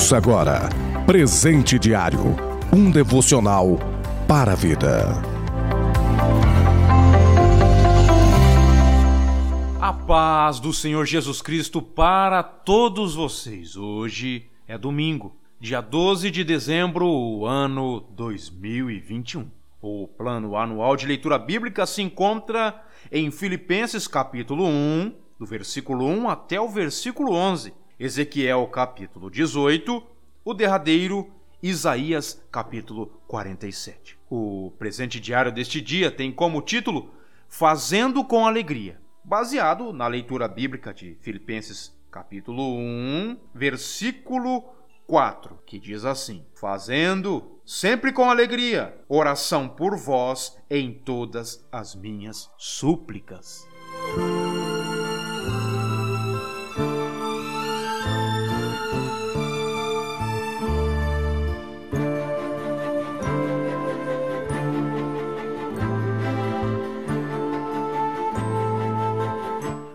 Ouça agora Presente Diário um devocional para a vida. A paz do Senhor Jesus Cristo para todos vocês. Hoje é domingo, dia 12 de dezembro, ano 2021. O plano anual de leitura bíblica se encontra em Filipenses capítulo 1, do versículo 1 até o versículo 11, Ezequiel capítulo 18, o derradeiro Isaías capítulo 47. O presente diário deste dia tem como título Fazendo com Alegria, baseado na leitura bíblica de Filipenses capítulo 1, versículo 4, que diz assim: Fazendo sempre com alegria oração por vós em todas as minhas súplicas.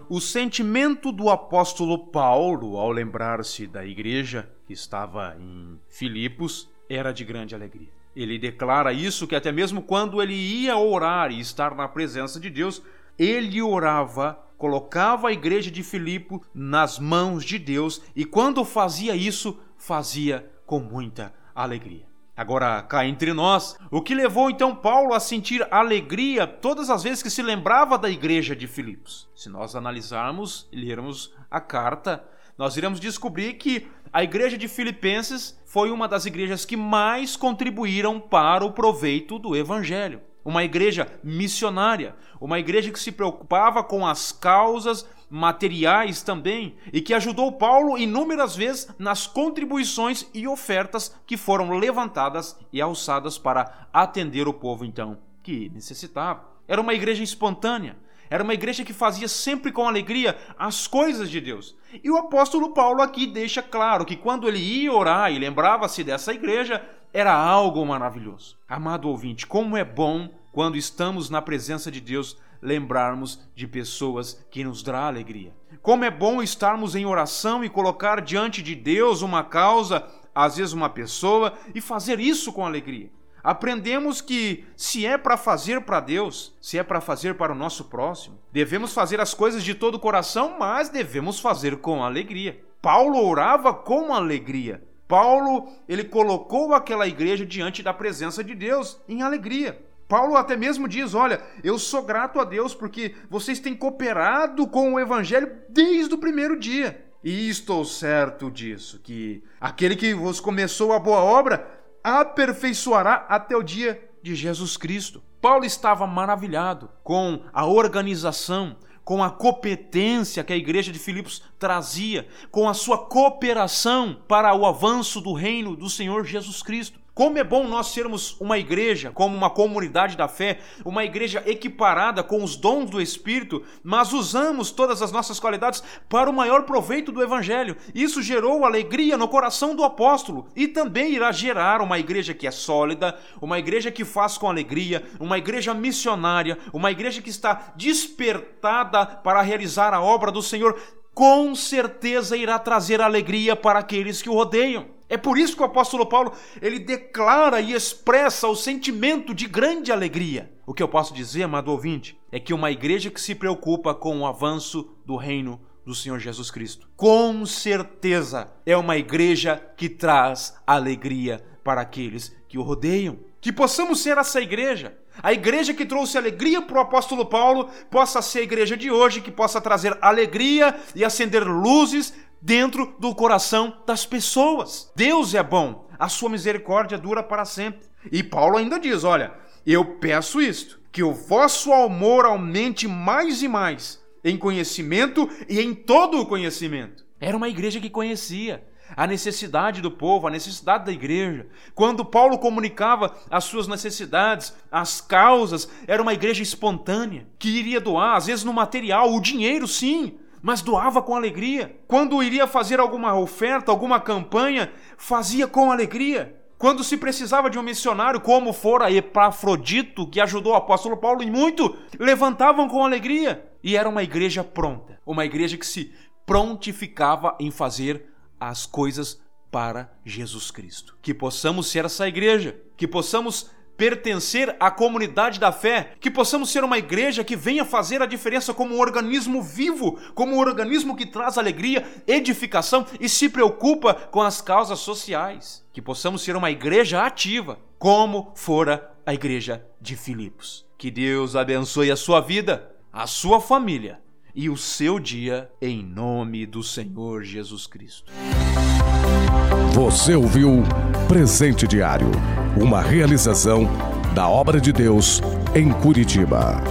O sentimento do apóstolo Paulo ao lembrar-se da igreja que estava em Filipos era de grande alegria. Ele declara isso que até mesmo quando ele ia orar e estar na presença de Deus, ele orava, colocava a igreja de Filipo nas mãos de Deus e quando fazia isso, fazia com muita alegria. Agora, cá entre nós, o que levou então Paulo a sentir alegria todas as vezes que se lembrava da igreja de Filipos? Se nós analisarmos e lermos a carta, nós iremos descobrir que a igreja de Filipenses foi uma das igrejas que mais contribuíram para o proveito do evangelho. Uma igreja missionária, uma igreja que se preocupava com as causas materiais também, e que ajudou Paulo inúmeras vezes nas contribuições e ofertas que foram levantadas e alçadas para atender o povo então que necessitava. Era uma igreja espontânea, era uma igreja que fazia sempre com alegria as coisas de Deus. E o apóstolo Paulo aqui deixa claro que quando ele ia orar e lembrava-se dessa igreja, era algo maravilhoso. Amado ouvinte, como é bom quando estamos na presença de Deus lembrarmos de pessoas que nos dá alegria. Como é bom estarmos em oração e colocar diante de Deus uma causa, às vezes uma pessoa, e fazer isso com alegria. Aprendemos que se é para fazer para Deus, se é para fazer para o nosso próximo, devemos fazer as coisas de todo o coração, mas devemos fazer com alegria. Paulo orava com alegria. Paulo, ele colocou aquela igreja diante da presença de Deus em alegria. Paulo até mesmo diz: Olha, eu sou grato a Deus porque vocês têm cooperado com o Evangelho desde o primeiro dia. E estou certo disso, que aquele que vos começou a boa obra aperfeiçoará até o dia de Jesus Cristo. Paulo estava maravilhado com a organização, com a competência que a igreja de Filipos trazia, com a sua cooperação para o avanço do reino do Senhor Jesus Cristo. Como é bom nós sermos uma igreja, como uma comunidade da fé, uma igreja equiparada com os dons do Espírito, mas usamos todas as nossas qualidades para o maior proveito do Evangelho. Isso gerou alegria no coração do apóstolo e também irá gerar uma igreja que é sólida, uma igreja que faz com alegria, uma igreja missionária, uma igreja que está despertada para realizar a obra do Senhor. Com certeza irá trazer alegria para aqueles que o rodeiam. É por isso que o apóstolo Paulo, ele declara e expressa o sentimento de grande alegria. O que eu posso dizer, amado ouvinte, é que uma igreja que se preocupa com o avanço do reino do Senhor Jesus Cristo, com certeza é uma igreja que traz alegria para aqueles que o rodeiam. Que possamos ser essa igreja. A igreja que trouxe alegria para o apóstolo Paulo possa ser a igreja de hoje, que possa trazer alegria e acender luzes dentro do coração das pessoas. Deus é bom, a sua misericórdia dura para sempre. E Paulo ainda diz: Olha, eu peço isto, que o vosso amor aumente mais e mais em conhecimento e em todo o conhecimento. Era uma igreja que conhecia a necessidade do povo, a necessidade da igreja. Quando Paulo comunicava as suas necessidades, as causas, era uma igreja espontânea que iria doar, às vezes no material, o dinheiro, sim, mas doava com alegria. Quando iria fazer alguma oferta, alguma campanha, fazia com alegria. Quando se precisava de um missionário, como fora Epafrodito, que ajudou o apóstolo Paulo em muito, levantavam com alegria. E era uma igreja pronta, uma igreja que se prontificava em fazer as coisas para Jesus Cristo. Que possamos ser essa igreja, que possamos pertencer à comunidade da fé, que possamos ser uma igreja que venha fazer a diferença como um organismo vivo, como um organismo que traz alegria, edificação e se preocupa com as causas sociais. Que possamos ser uma igreja ativa, como fora a igreja de Filipos. Que Deus abençoe a sua vida, a sua família e o seu dia em nome do Senhor Jesus Cristo. Você ouviu Presente Diário, uma realização da obra de Deus em Curitiba.